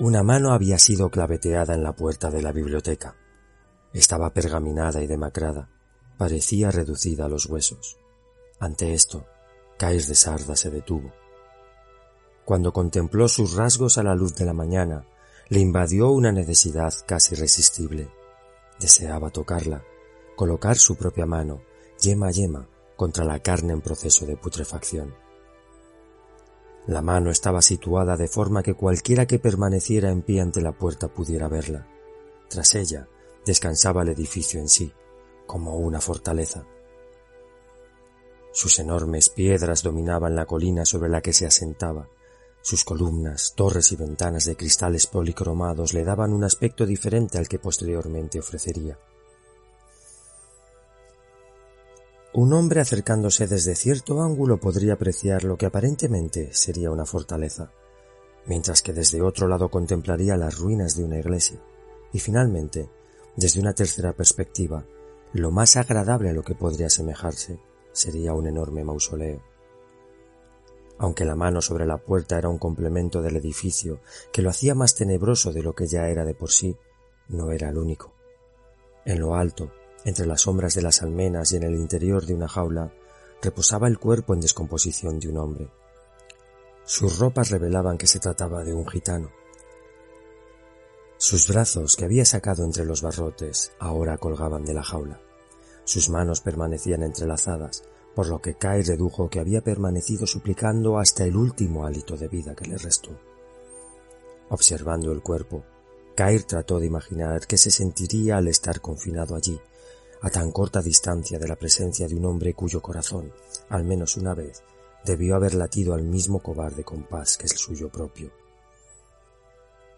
Una mano había sido claveteada en la puerta de la biblioteca. Estaba pergaminada y demacrada. Parecía reducida a los huesos. Ante esto, Cair de Sarda se detuvo. Cuando contempló sus rasgos a la luz de la mañana, le invadió una necesidad casi irresistible. Deseaba tocarla, colocar su propia mano, yema a yema, contra la carne en proceso de putrefacción. La mano estaba situada de forma que cualquiera que permaneciera en pie ante la puerta pudiera verla. Tras ella descansaba el edificio en sí, como una fortaleza. Sus enormes piedras dominaban la colina sobre la que se asentaba. Sus columnas, torres y ventanas de cristales policromados le daban un aspecto diferente al que posteriormente ofrecería. Un hombre acercándose desde cierto ángulo podría apreciar lo que aparentemente sería una fortaleza, mientras que desde otro lado contemplaría las ruinas de una iglesia, y finalmente, desde una tercera perspectiva, lo más agradable a lo que podría asemejarse sería un enorme mausoleo. Aunque la mano sobre la puerta era un complemento del edificio que lo hacía más tenebroso de lo que ya era de por sí, no era el único. En lo alto, entre las sombras de las almenas y en el interior de una jaula, reposaba el cuerpo en descomposición de un hombre. Sus ropas revelaban que se trataba de un gitano. Sus brazos, que había sacado entre los barrotes, ahora colgaban de la jaula. Sus manos permanecían entrelazadas, por lo que Kai redujo que había permanecido suplicando hasta el último hálito de vida que le restó. Observando el cuerpo, Kair trató de imaginar qué se sentiría al estar confinado allí, a tan corta distancia de la presencia de un hombre cuyo corazón, al menos una vez, debió haber latido al mismo cobarde compás que el suyo propio.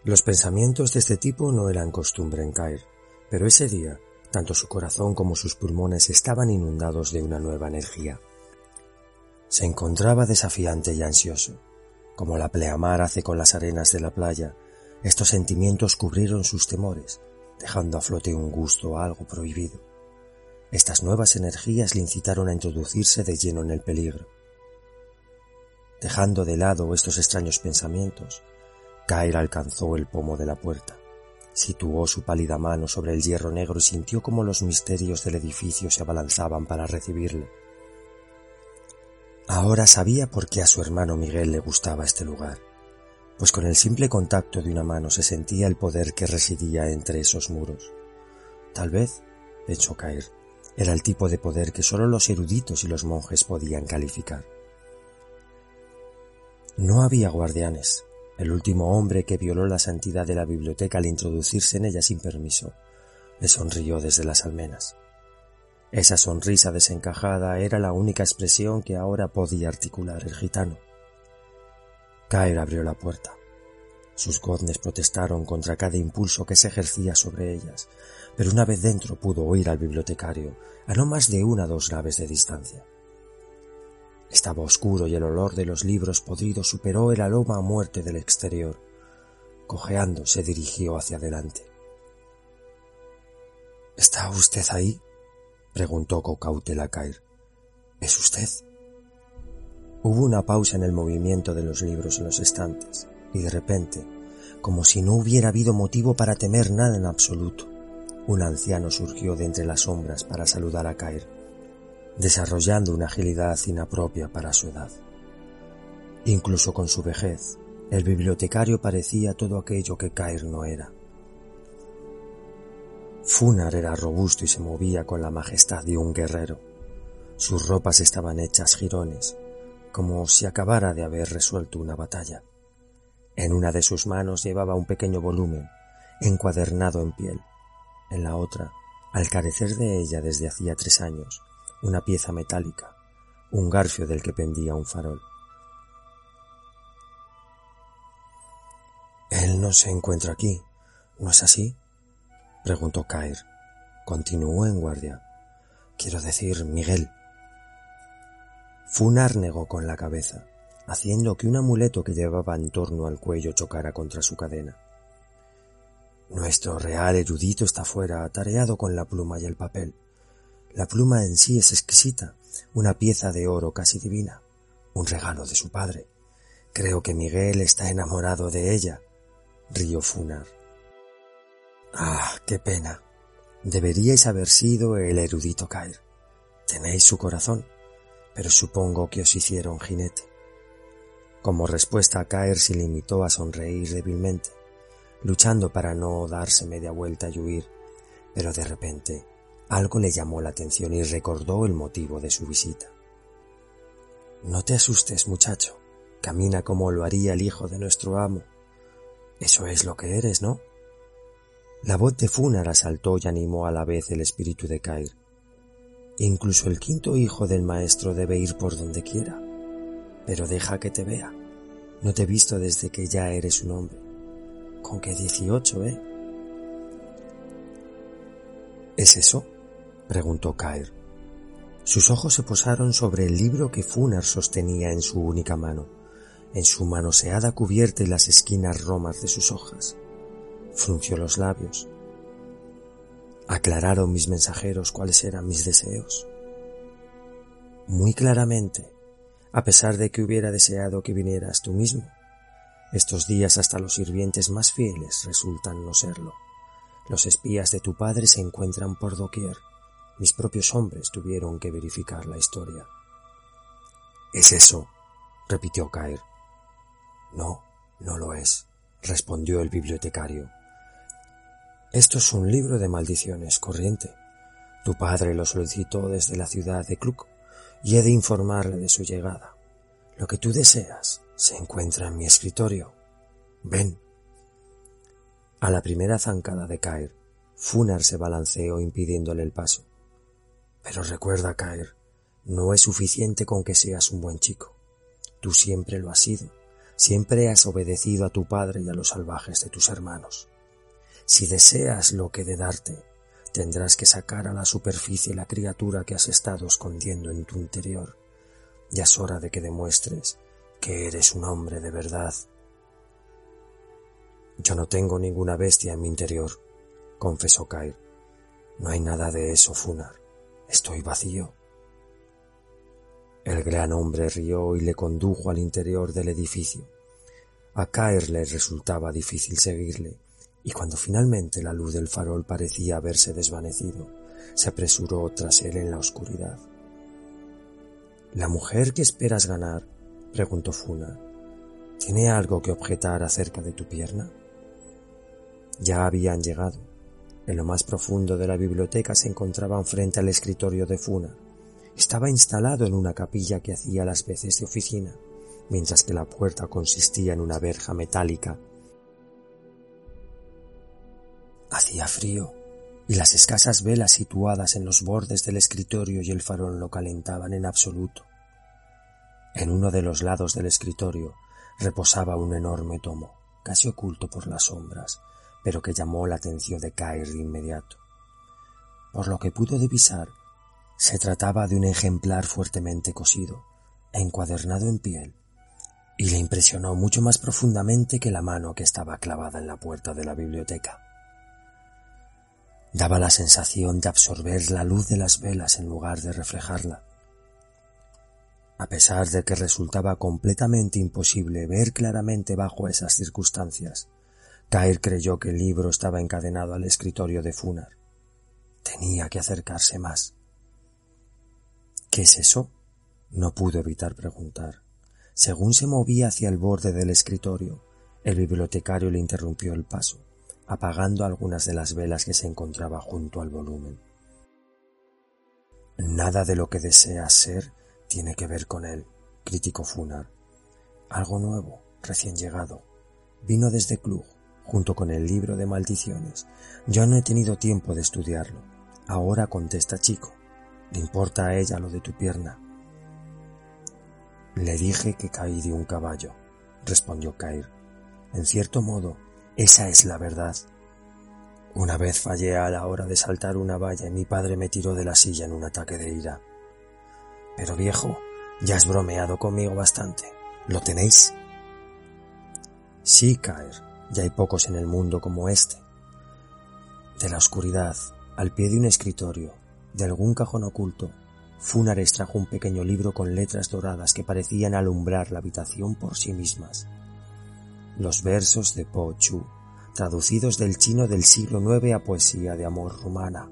Los pensamientos de este tipo no eran costumbre en Caer, pero ese día, tanto su corazón como sus pulmones estaban inundados de una nueva energía. Se encontraba desafiante y ansioso. Como la pleamar hace con las arenas de la playa, estos sentimientos cubrieron sus temores, dejando a flote un gusto algo prohibido. Estas nuevas energías le incitaron a introducirse de lleno en el peligro. Dejando de lado estos extraños pensamientos, Kair alcanzó el pomo de la puerta, situó su pálida mano sobre el hierro negro y sintió como los misterios del edificio se abalanzaban para recibirle. Ahora sabía por qué a su hermano Miguel le gustaba este lugar, pues con el simple contacto de una mano se sentía el poder que residía entre esos muros. Tal vez, echó caer, era el tipo de poder que sólo los eruditos y los monjes podían calificar. No había guardianes. El último hombre que violó la santidad de la biblioteca al introducirse en ella sin permiso le sonrió desde las almenas. Esa sonrisa desencajada era la única expresión que ahora podía articular el gitano. Caer abrió la puerta. Sus goznes protestaron contra cada impulso que se ejercía sobre ellas, pero una vez dentro pudo oír al bibliotecario a no más de una o dos naves de distancia. Estaba oscuro y el olor de los libros podridos superó el aroma a muerte del exterior. Cojeando se dirigió hacia adelante. ¿Está usted ahí? preguntó con cautela Cair. ¿Es usted? Hubo una pausa en el movimiento de los libros en los estantes, y de repente, como si no hubiera habido motivo para temer nada en absoluto, un anciano surgió de entre las sombras para saludar a Caer, desarrollando una agilidad inapropia para su edad. Incluso con su vejez, el bibliotecario parecía todo aquello que Caer no era. Funar era robusto y se movía con la majestad de un guerrero. Sus ropas estaban hechas jirones, como si acabara de haber resuelto una batalla. En una de sus manos llevaba un pequeño volumen, encuadernado en piel, en la otra, al carecer de ella desde hacía tres años, una pieza metálica, un garfio del que pendía un farol. Él no se encuentra aquí, ¿no es así? preguntó Caer. Continuó en guardia. Quiero decir, Miguel. Funar negó con la cabeza, haciendo que un amuleto que llevaba en torno al cuello chocara contra su cadena. Nuestro real erudito está fuera, atareado con la pluma y el papel. La pluma en sí es exquisita, una pieza de oro casi divina, un regalo de su padre. Creo que Miguel está enamorado de ella. rió Funar. Ah, qué pena. Deberíais haber sido el erudito Cair. Tenéis su corazón, pero supongo que os hicieron jinete. Como respuesta, Caer se limitó a sonreír débilmente, luchando para no darse media vuelta y huir, pero de repente algo le llamó la atención y recordó el motivo de su visita. No te asustes, muchacho. Camina como lo haría el hijo de nuestro amo. Eso es lo que eres, ¿no? La voz de Funar asaltó y animó a la vez el espíritu de Cair. Incluso el quinto hijo del maestro debe ir por donde quiera. Pero deja que te vea. No te he visto desde que ya eres un hombre. Con que dieciocho, ¿eh? ¿Es eso? preguntó Caer. Sus ojos se posaron sobre el libro que Funar sostenía en su única mano, en su manoseada cubierta y las esquinas romas de sus hojas. Frunció los labios. Aclararon mis mensajeros cuáles eran mis deseos. Muy claramente, a pesar de que hubiera deseado que vinieras tú mismo. Estos días hasta los sirvientes más fieles resultan no serlo. Los espías de tu padre se encuentran por doquier. Mis propios hombres tuvieron que verificar la historia. Es eso, repitió Caer. No, no lo es, respondió el bibliotecario. Esto es un libro de maldiciones corriente. Tu padre lo solicitó desde la ciudad de Kluk y he de informarle de su llegada. Lo que tú deseas se encuentra en mi escritorio. Ven. A la primera zancada de Caer, Funar se balanceó impidiéndole el paso. Pero recuerda, Caer, no es suficiente con que seas un buen chico. Tú siempre lo has sido. Siempre has obedecido a tu padre y a los salvajes de tus hermanos. Si deseas lo que de darte, tendrás que sacar a la superficie la criatura que has estado escondiendo en tu interior. Ya es hora de que demuestres que eres un hombre de verdad. Yo no tengo ninguna bestia en mi interior, confesó Kair. No hay nada de eso, Funar. Estoy vacío. El gran hombre rió y le condujo al interior del edificio. A Kair le resultaba difícil seguirle, y cuando finalmente la luz del farol parecía haberse desvanecido, se apresuró tras él en la oscuridad. ¿La mujer que esperas ganar? Preguntó Funa. ¿Tiene algo que objetar acerca de tu pierna? Ya habían llegado. En lo más profundo de la biblioteca se encontraban frente al escritorio de Funa. Estaba instalado en una capilla que hacía las veces de oficina, mientras que la puerta consistía en una verja metálica Hacía frío, y las escasas velas situadas en los bordes del escritorio y el farol lo calentaban en absoluto. En uno de los lados del escritorio reposaba un enorme tomo, casi oculto por las sombras, pero que llamó la atención de Caer de inmediato. Por lo que pudo divisar, se trataba de un ejemplar fuertemente cosido, encuadernado en piel, y le impresionó mucho más profundamente que la mano que estaba clavada en la puerta de la biblioteca. Daba la sensación de absorber la luz de las velas en lugar de reflejarla. A pesar de que resultaba completamente imposible ver claramente bajo esas circunstancias, Caer creyó que el libro estaba encadenado al escritorio de Funar. Tenía que acercarse más. ¿Qué es eso? No pudo evitar preguntar. Según se movía hacia el borde del escritorio, el bibliotecario le interrumpió el paso apagando algunas de las velas que se encontraba junto al volumen. Nada de lo que deseas ser tiene que ver con él, criticó Funar. Algo nuevo, recién llegado. Vino desde Klug, junto con el libro de maldiciones. Yo no he tenido tiempo de estudiarlo. Ahora contesta chico. ¿Le importa a ella lo de tu pierna? Le dije que caí de un caballo, respondió Cair. En cierto modo, esa es la verdad. Una vez fallé a la hora de saltar una valla y mi padre me tiró de la silla en un ataque de ira. Pero viejo, ya has bromeado conmigo bastante. ¿Lo tenéis? Sí, Caer, ya hay pocos en el mundo como este. De la oscuridad, al pie de un escritorio, de algún cajón oculto, Funar extrajo un pequeño libro con letras doradas que parecían alumbrar la habitación por sí mismas los versos de Po Chu traducidos del chino del siglo IX a poesía de amor rumana.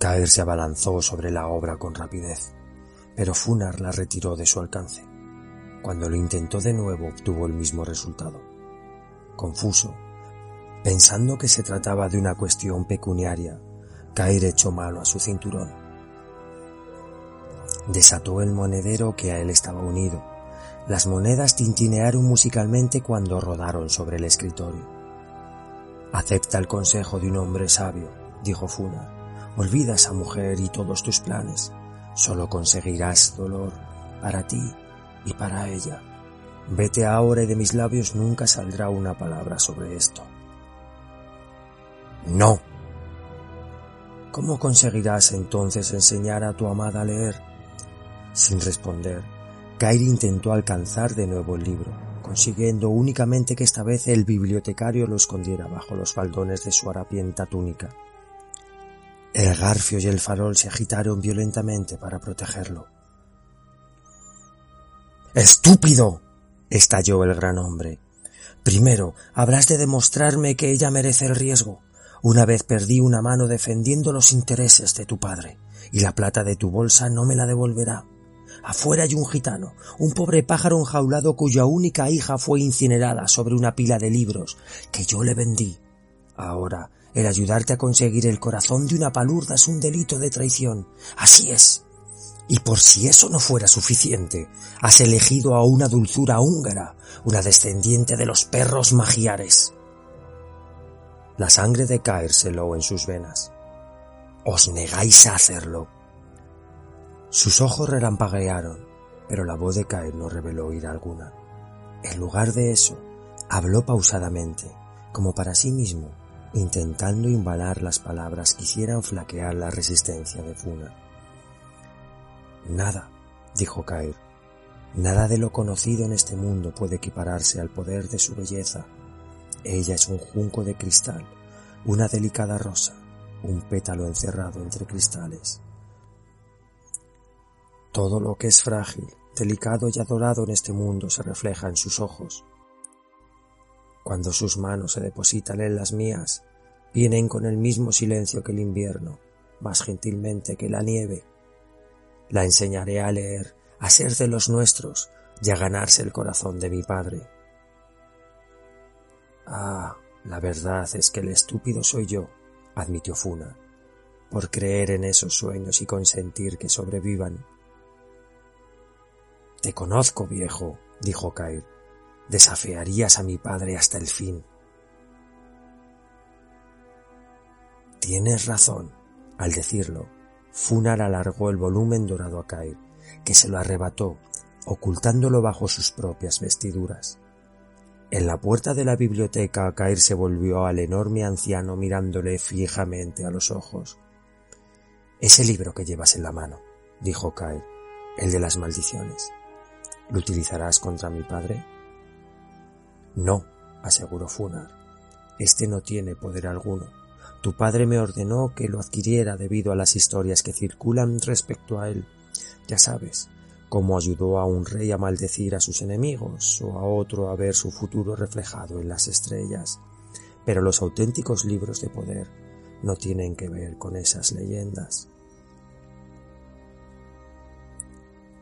Caer se abalanzó sobre la obra con rapidez, pero Funar la retiró de su alcance. Cuando lo intentó de nuevo obtuvo el mismo resultado. Confuso, pensando que se trataba de una cuestión pecuniaria, Caer echó mano a su cinturón. Desató el monedero que a él estaba unido. Las monedas tintinearon musicalmente cuando rodaron sobre el escritorio. Acepta el consejo de un hombre sabio, dijo Funa. Olvida a esa mujer y todos tus planes. Solo conseguirás dolor para ti y para ella. Vete ahora y de mis labios nunca saldrá una palabra sobre esto. No. ¿Cómo conseguirás entonces enseñar a tu amada a leer? Sin responder, Kairi intentó alcanzar de nuevo el libro, consiguiendo únicamente que esta vez el bibliotecario lo escondiera bajo los faldones de su harapienta túnica. El garfio y el farol se agitaron violentamente para protegerlo. ¡Estúpido! estalló el gran hombre. Primero, habrás de demostrarme que ella merece el riesgo. Una vez perdí una mano defendiendo los intereses de tu padre, y la plata de tu bolsa no me la devolverá. Afuera hay un gitano, un pobre pájaro enjaulado cuya única hija fue incinerada sobre una pila de libros que yo le vendí. Ahora, el ayudarte a conseguir el corazón de una palurda es un delito de traición. Así es. Y por si eso no fuera suficiente, has elegido a una dulzura húngara, una descendiente de los perros magiares. La sangre de Caer se en sus venas. Os negáis a hacerlo. Sus ojos relampaguearon, pero la voz de Caer no reveló ira alguna. En lugar de eso, habló pausadamente, como para sí mismo, intentando imbalar las palabras que hicieran flaquear la resistencia de Funa. Nada, dijo Caer, nada de lo conocido en este mundo puede equipararse al poder de su belleza ella es un junco de cristal, una delicada rosa, un pétalo encerrado entre cristales. Todo lo que es frágil, delicado y adorado en este mundo se refleja en sus ojos. Cuando sus manos se depositan en las mías, vienen con el mismo silencio que el invierno, más gentilmente que la nieve. La enseñaré a leer, a ser de los nuestros y a ganarse el corazón de mi padre. Ah, la verdad es que el estúpido soy yo, admitió Funa, por creer en esos sueños y consentir que sobrevivan. Te conozco, viejo, dijo Kair. Desafiarías a mi padre hasta el fin. Tienes razón. Al decirlo, Funar alargó el volumen dorado a Kair, que se lo arrebató, ocultándolo bajo sus propias vestiduras. En la puerta de la biblioteca Caer se volvió al enorme anciano mirándole fijamente a los ojos. Ese libro que llevas en la mano, dijo Caer, el de las maldiciones. ¿Lo utilizarás contra mi padre? No, aseguró Funar. Este no tiene poder alguno. Tu padre me ordenó que lo adquiriera debido a las historias que circulan respecto a él. Ya sabes, como ayudó a un rey a maldecir a sus enemigos o a otro a ver su futuro reflejado en las estrellas. Pero los auténticos libros de poder no tienen que ver con esas leyendas.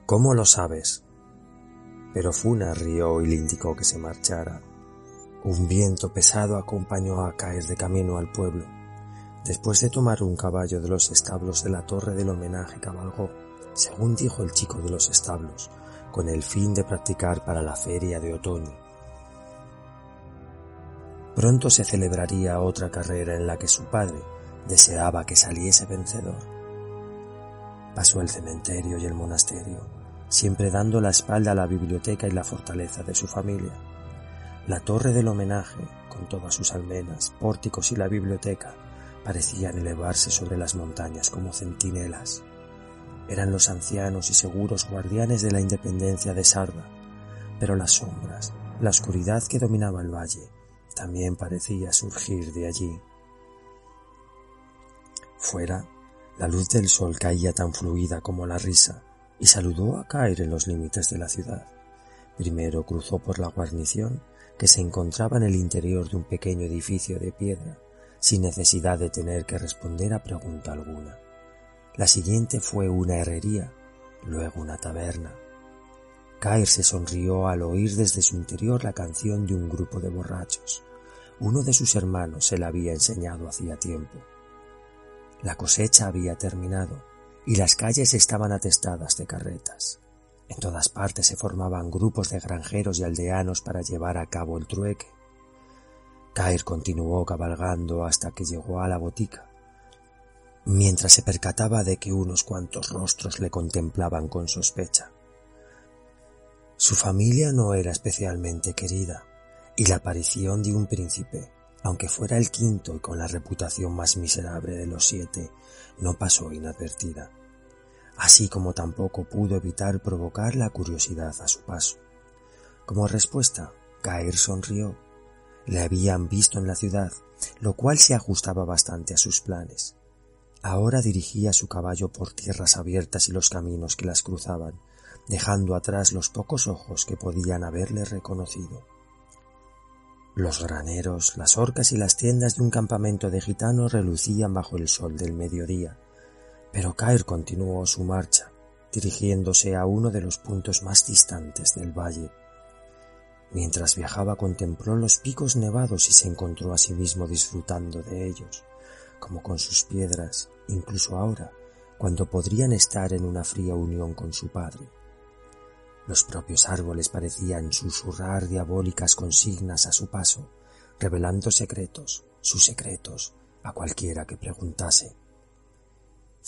¿Cómo lo sabes? Pero Funa rió y le indicó que se marchara. Un viento pesado acompañó a caer de camino al pueblo. Después de tomar un caballo de los establos de la torre del homenaje cabalgó según dijo el chico de los establos, con el fin de practicar para la feria de otoño. Pronto se celebraría otra carrera en la que su padre deseaba que saliese vencedor. Pasó el cementerio y el monasterio, siempre dando la espalda a la biblioteca y la fortaleza de su familia. La torre del homenaje, con todas sus almenas, pórticos y la biblioteca, parecían elevarse sobre las montañas como centinelas eran los ancianos y seguros guardianes de la independencia de Sarda, pero las sombras, la oscuridad que dominaba el valle, también parecía surgir de allí. Fuera, la luz del sol caía tan fluida como la risa y saludó a caer en los límites de la ciudad. Primero cruzó por la guarnición que se encontraba en el interior de un pequeño edificio de piedra, sin necesidad de tener que responder a pregunta alguna. La siguiente fue una herrería, luego una taberna. Kair se sonrió al oír desde su interior la canción de un grupo de borrachos. Uno de sus hermanos se la había enseñado hacía tiempo. La cosecha había terminado y las calles estaban atestadas de carretas. En todas partes se formaban grupos de granjeros y aldeanos para llevar a cabo el trueque. Cair continuó cabalgando hasta que llegó a la botica, mientras se percataba de que unos cuantos rostros le contemplaban con sospecha. Su familia no era especialmente querida, y la aparición de un príncipe, aunque fuera el quinto y con la reputación más miserable de los siete, no pasó inadvertida así como tampoco pudo evitar provocar la curiosidad a su paso. Como respuesta, Caer sonrió. Le habían visto en la ciudad, lo cual se ajustaba bastante a sus planes. Ahora dirigía su caballo por tierras abiertas y los caminos que las cruzaban, dejando atrás los pocos ojos que podían haberle reconocido. Los graneros, las orcas y las tiendas de un campamento de gitanos relucían bajo el sol del mediodía, pero Cair continuó su marcha, dirigiéndose a uno de los puntos más distantes del valle. Mientras viajaba contempló los picos nevados y se encontró a sí mismo disfrutando de ellos, como con sus piedras, incluso ahora, cuando podrían estar en una fría unión con su padre. Los propios árboles parecían susurrar diabólicas consignas a su paso, revelando secretos, sus secretos, a cualquiera que preguntase.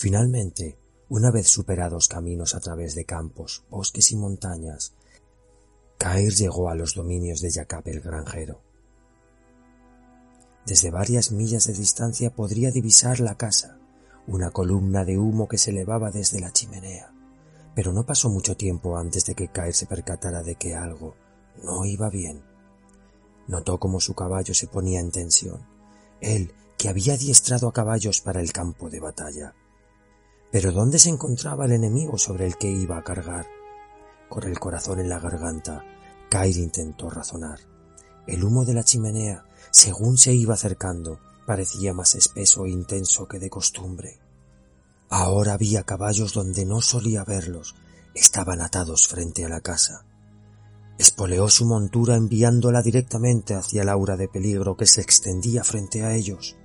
Finalmente, una vez superados caminos a través de campos, bosques y montañas, Cair llegó a los dominios de Jacob el granjero. Desde varias millas de distancia podría divisar la casa, una columna de humo que se elevaba desde la chimenea, pero no pasó mucho tiempo antes de que Cair se percatara de que algo no iba bien. Notó cómo su caballo se ponía en tensión, él que había adiestrado a caballos para el campo de batalla. Pero ¿dónde se encontraba el enemigo sobre el que iba a cargar? Con el corazón en la garganta, Kair intentó razonar. El humo de la chimenea, según se iba acercando, parecía más espeso e intenso que de costumbre. Ahora había caballos donde no solía verlos, estaban atados frente a la casa. Espoleó su montura enviándola directamente hacia el aura de peligro que se extendía frente a ellos.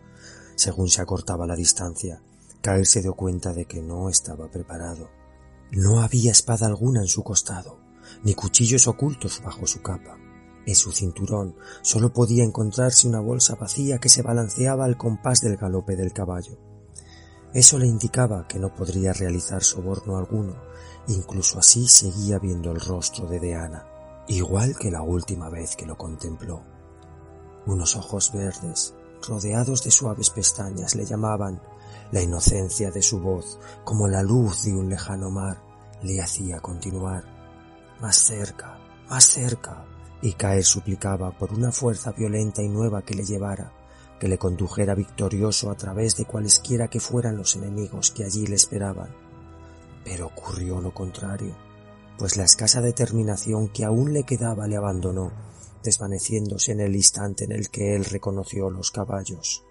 Según se acortaba la distancia, Caer se dio cuenta de que no estaba preparado. No había espada alguna en su costado, ni cuchillos ocultos bajo su capa. En su cinturón solo podía encontrarse una bolsa vacía que se balanceaba al compás del galope del caballo. Eso le indicaba que no podría realizar soborno alguno, incluso así seguía viendo el rostro de Deana, igual que la última vez que lo contempló. Unos ojos verdes, rodeados de suaves pestañas, le llamaban la inocencia de su voz, como la luz de un lejano mar, le hacía continuar. Más cerca, más cerca, y caer suplicaba por una fuerza violenta y nueva que le llevara, que le condujera victorioso a través de cualesquiera que fueran los enemigos que allí le esperaban. Pero ocurrió lo contrario, pues la escasa determinación que aún le quedaba le abandonó, desvaneciéndose en el instante en el que él reconoció los caballos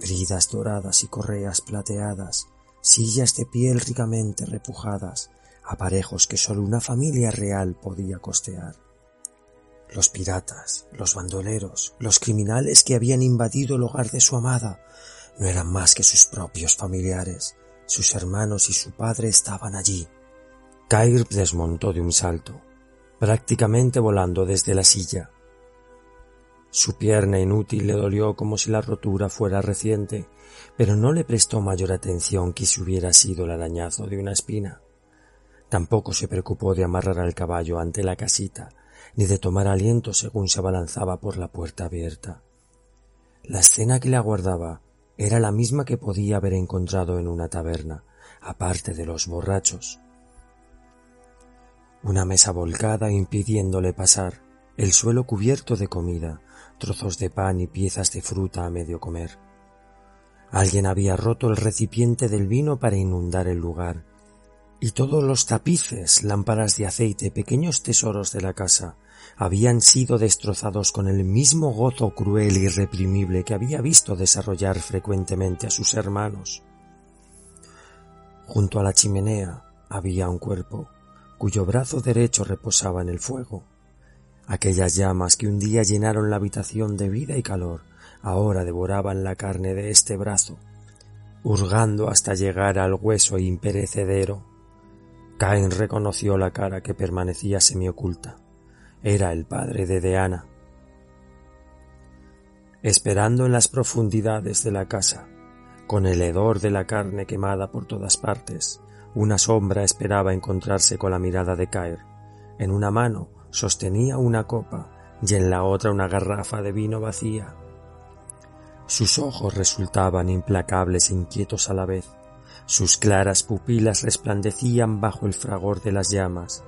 bridas doradas y correas plateadas, sillas de piel ricamente repujadas, aparejos que sólo una familia real podía costear. Los piratas, los bandoleros, los criminales que habían invadido el hogar de su amada, no eran más que sus propios familiares. Sus hermanos y su padre estaban allí. Kair desmontó de un salto, prácticamente volando desde la silla, su pierna inútil le dolió como si la rotura fuera reciente, pero no le prestó mayor atención que si hubiera sido el arañazo de una espina. Tampoco se preocupó de amarrar al caballo ante la casita, ni de tomar aliento según se abalanzaba por la puerta abierta. La escena que le aguardaba era la misma que podía haber encontrado en una taberna, aparte de los borrachos. Una mesa volcada impidiéndole pasar, el suelo cubierto de comida, trozos de pan y piezas de fruta a medio comer. Alguien había roto el recipiente del vino para inundar el lugar, y todos los tapices, lámparas de aceite, pequeños tesoros de la casa, habían sido destrozados con el mismo gozo cruel y irreprimible que había visto desarrollar frecuentemente a sus hermanos. Junto a la chimenea había un cuerpo, cuyo brazo derecho reposaba en el fuego. Aquellas llamas que un día llenaron la habitación de vida y calor, ahora devoraban la carne de este brazo, hurgando hasta llegar al hueso imperecedero. Cain reconoció la cara que permanecía semioculta. Era el padre de Deana. Esperando en las profundidades de la casa, con el hedor de la carne quemada por todas partes, una sombra esperaba encontrarse con la mirada de Caer. En una mano sostenía una copa y en la otra una garrafa de vino vacía. Sus ojos resultaban implacables e inquietos a la vez. Sus claras pupilas resplandecían bajo el fragor de las llamas,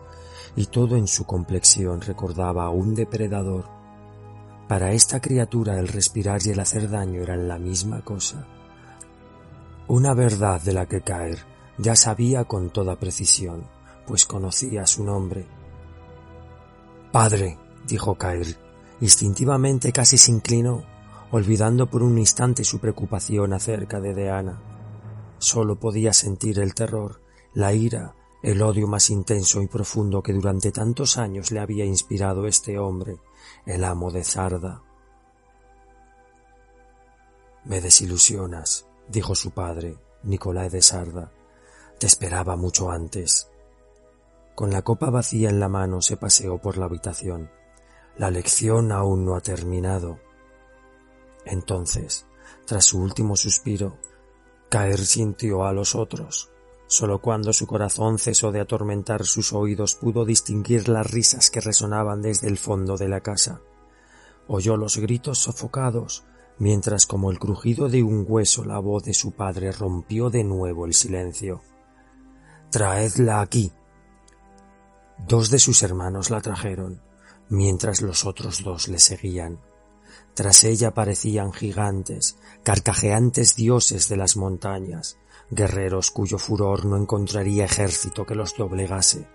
y todo en su complexión recordaba a un depredador. Para esta criatura el respirar y el hacer daño eran la misma cosa. Una verdad de la que caer ya sabía con toda precisión, pues conocía su nombre. Padre, dijo Caer, instintivamente casi se inclinó, olvidando por un instante su preocupación acerca de Deana. Solo podía sentir el terror, la ira, el odio más intenso y profundo que durante tantos años le había inspirado este hombre, el amo de Zarda. Me desilusionas, dijo su padre, Nicolás de Sarda, te esperaba mucho antes. Con la copa vacía en la mano se paseó por la habitación. La lección aún no ha terminado. Entonces, tras su último suspiro, caer sintió a los otros. Solo cuando su corazón cesó de atormentar sus oídos pudo distinguir las risas que resonaban desde el fondo de la casa. Oyó los gritos sofocados, mientras como el crujido de un hueso la voz de su padre rompió de nuevo el silencio. Traedla aquí. Dos de sus hermanos la trajeron, mientras los otros dos le seguían. Tras ella parecían gigantes, carcajeantes dioses de las montañas, guerreros cuyo furor no encontraría ejército que los doblegase.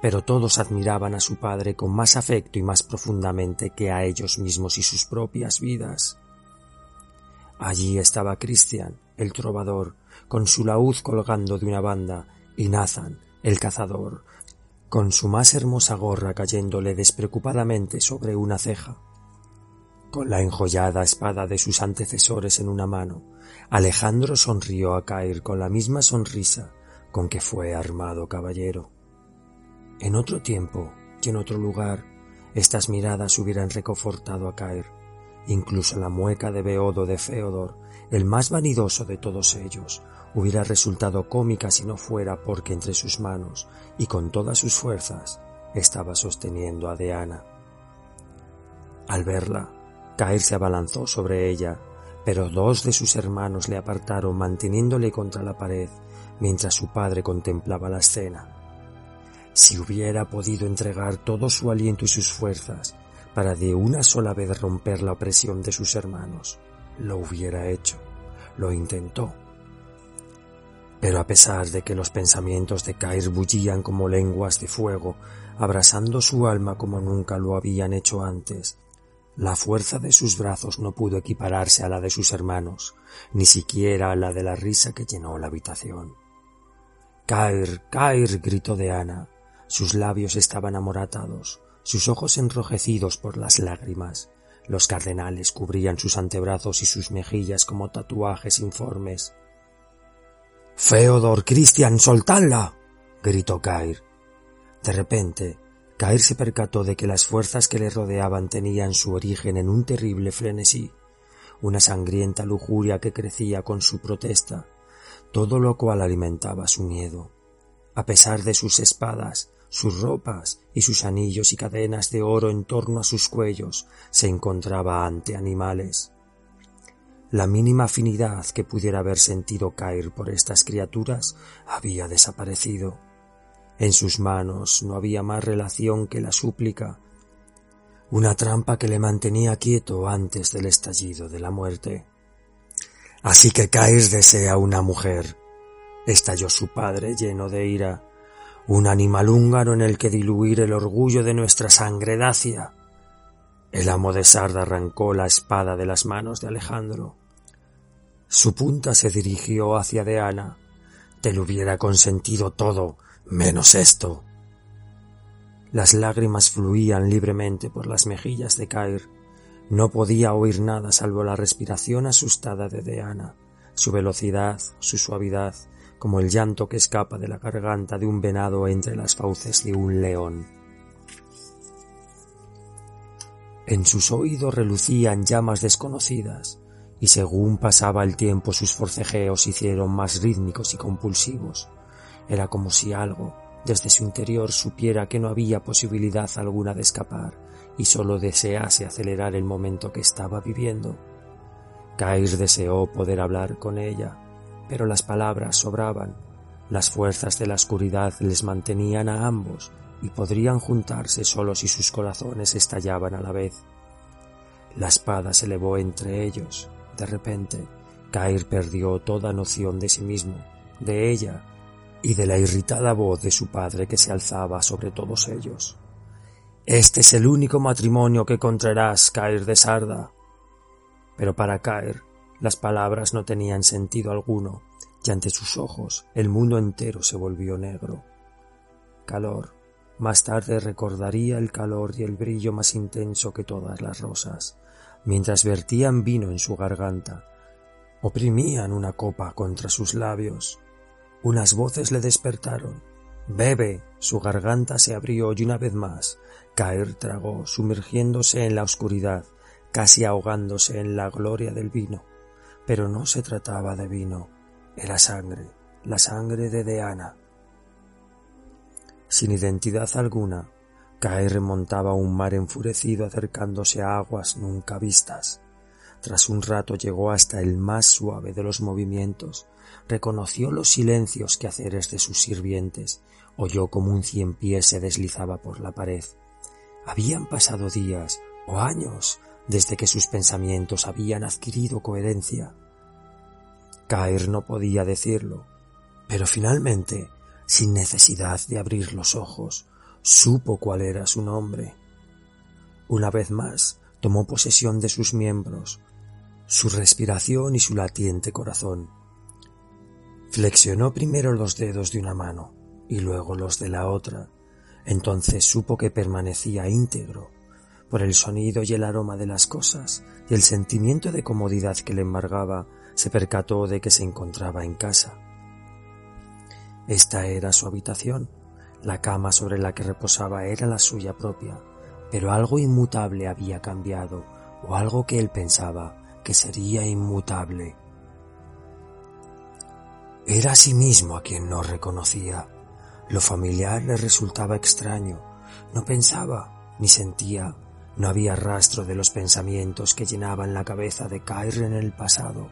Pero todos admiraban a su padre con más afecto y más profundamente que a ellos mismos y sus propias vidas. Allí estaba Cristian, el trovador, con su laúd colgando de una banda y Nathan, el cazador, con su más hermosa gorra cayéndole despreocupadamente sobre una ceja. Con la enjollada espada de sus antecesores en una mano, Alejandro sonrió a caer con la misma sonrisa con que fue armado caballero. En otro tiempo y en otro lugar, estas miradas hubieran reconfortado a caer. Incluso la mueca de Beodo de Feodor, el más vanidoso de todos ellos, hubiera resultado cómica si no fuera porque entre sus manos y con todas sus fuerzas estaba sosteniendo a Deana. Al verla, caer se abalanzó sobre ella, pero dos de sus hermanos le apartaron manteniéndole contra la pared mientras su padre contemplaba la escena. Si hubiera podido entregar todo su aliento y sus fuerzas para de una sola vez romper la opresión de sus hermanos, lo hubiera hecho. Lo intentó, pero a pesar de que los pensamientos de Cair bullían como lenguas de fuego, abrasando su alma como nunca lo habían hecho antes, la fuerza de sus brazos no pudo equipararse a la de sus hermanos, ni siquiera a la de la risa que llenó la habitación. Cair, Cair, gritó de Ana. Sus labios estaban amoratados, sus ojos enrojecidos por las lágrimas. Los cardenales cubrían sus antebrazos y sus mejillas como tatuajes informes. Feodor, Cristian, soltadla. gritó Cair. De repente, Cair se percató de que las fuerzas que le rodeaban tenían su origen en un terrible frenesí, una sangrienta lujuria que crecía con su protesta, todo lo cual alimentaba su miedo. A pesar de sus espadas, sus ropas y sus anillos y cadenas de oro en torno a sus cuellos, se encontraba ante animales. La mínima afinidad que pudiera haber sentido caer por estas criaturas había desaparecido. En sus manos no había más relación que la súplica, una trampa que le mantenía quieto antes del estallido de la muerte. Así que Cair desea una mujer, estalló su padre lleno de ira. Un animal húngaro en el que diluir el orgullo de nuestra sangre dacia. El amo de Sarda arrancó la espada de las manos de Alejandro. Su punta se dirigió hacia Deana. Te lo hubiera consentido todo, menos esto. Las lágrimas fluían libremente por las mejillas de Cair. No podía oír nada salvo la respiración asustada de Deana, su velocidad, su suavidad, como el llanto que escapa de la garganta de un venado entre las fauces de un león. En sus oídos relucían llamas desconocidas, y según pasaba el tiempo sus forcejeos se hicieron más rítmicos y compulsivos. Era como si algo, desde su interior, supiera que no había posibilidad alguna de escapar, y sólo desease acelerar el momento que estaba viviendo. Cair deseó poder hablar con ella, pero las palabras sobraban. Las fuerzas de la oscuridad les mantenían a ambos y podrían juntarse solo si sus corazones estallaban a la vez. La espada se elevó entre ellos. De repente, Cair perdió toda noción de sí mismo, de ella y de la irritada voz de su padre que se alzaba sobre todos ellos. Este es el único matrimonio que encontrarás, Cair de Sarda. Pero para Cair las palabras no tenían sentido alguno, y ante sus ojos el mundo entero se volvió negro. Calor. Más tarde recordaría el calor y el brillo más intenso que todas las rosas, mientras vertían vino en su garganta. Oprimían una copa contra sus labios. Unas voces le despertaron. Bebe. Su garganta se abrió y una vez más Caer tragó, sumergiéndose en la oscuridad, casi ahogándose en la gloria del vino. Pero no se trataba de vino, era sangre, la sangre de Deana. Sin identidad alguna, Cae remontaba un mar enfurecido acercándose a aguas nunca vistas. Tras un rato llegó hasta el más suave de los movimientos, reconoció los silencios quehaceres de sus sirvientes, oyó como un cien pies se deslizaba por la pared. Habían pasado días o años desde que sus pensamientos habían adquirido coherencia. Caer no podía decirlo, pero finalmente, sin necesidad de abrir los ojos, supo cuál era su nombre. Una vez más tomó posesión de sus miembros, su respiración y su latiente corazón. Flexionó primero los dedos de una mano y luego los de la otra. Entonces supo que permanecía íntegro por el sonido y el aroma de las cosas y el sentimiento de comodidad que le embargaba, se percató de que se encontraba en casa. Esta era su habitación. La cama sobre la que reposaba era la suya propia, pero algo inmutable había cambiado, o algo que él pensaba que sería inmutable. Era a sí mismo a quien no reconocía. Lo familiar le resultaba extraño. No pensaba ni sentía no había rastro de los pensamientos que llenaban la cabeza de Cair en el pasado.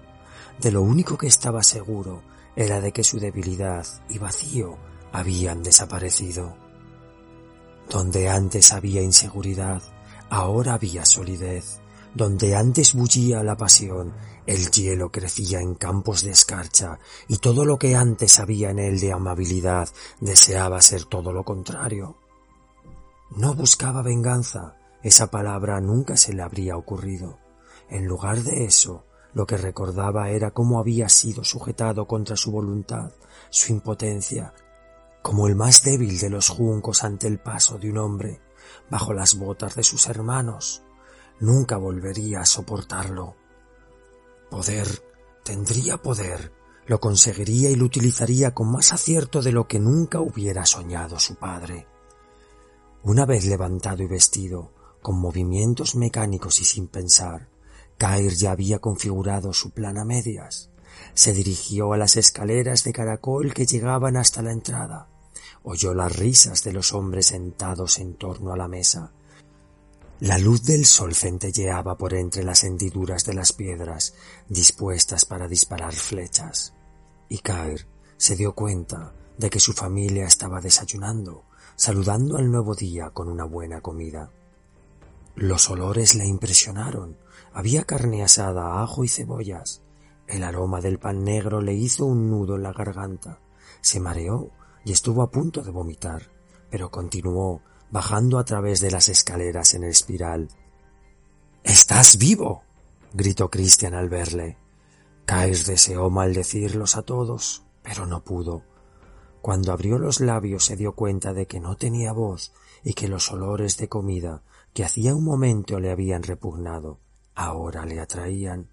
De lo único que estaba seguro era de que su debilidad y vacío habían desaparecido. Donde antes había inseguridad, ahora había solidez. Donde antes bullía la pasión, el hielo crecía en campos de escarcha, y todo lo que antes había en él de amabilidad deseaba ser todo lo contrario. No buscaba venganza, esa palabra nunca se le habría ocurrido. En lugar de eso, lo que recordaba era cómo había sido sujetado contra su voluntad, su impotencia, como el más débil de los juncos ante el paso de un hombre, bajo las botas de sus hermanos. Nunca volvería a soportarlo. Poder, tendría poder, lo conseguiría y lo utilizaría con más acierto de lo que nunca hubiera soñado su padre. Una vez levantado y vestido, con movimientos mecánicos y sin pensar, Cair ya había configurado su plan a medias. Se dirigió a las escaleras de caracol que llegaban hasta la entrada. Oyó las risas de los hombres sentados en torno a la mesa. La luz del sol centelleaba por entre las hendiduras de las piedras, dispuestas para disparar flechas. Y Cair se dio cuenta de que su familia estaba desayunando, saludando al nuevo día con una buena comida. Los olores le impresionaron. Había carne asada, ajo y cebollas. El aroma del pan negro le hizo un nudo en la garganta. Se mareó y estuvo a punto de vomitar, pero continuó bajando a través de las escaleras en espiral. ¡Estás vivo! gritó Cristian al verle. Kais deseó maldecirlos a todos, pero no pudo. Cuando abrió los labios se dio cuenta de que no tenía voz y que los olores de comida que hacía un momento le habían repugnado, ahora le atraían.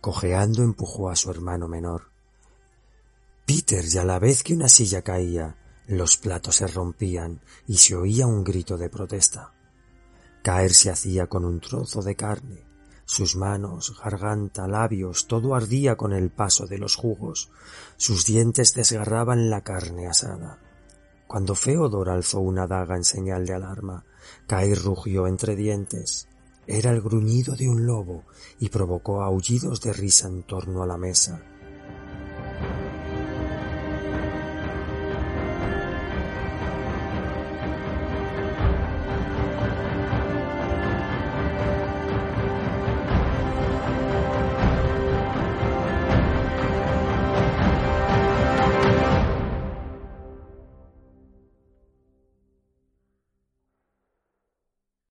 Cojeando empujó a su hermano menor. Peter, y a la vez que una silla caía, los platos se rompían y se oía un grito de protesta. Caer se hacía con un trozo de carne. Sus manos, garganta, labios, todo ardía con el paso de los jugos. Sus dientes desgarraban la carne asada. Cuando Feodor alzó una daga en señal de alarma, Caer rugió entre dientes. Era el gruñido de un lobo y provocó aullidos de risa en torno a la mesa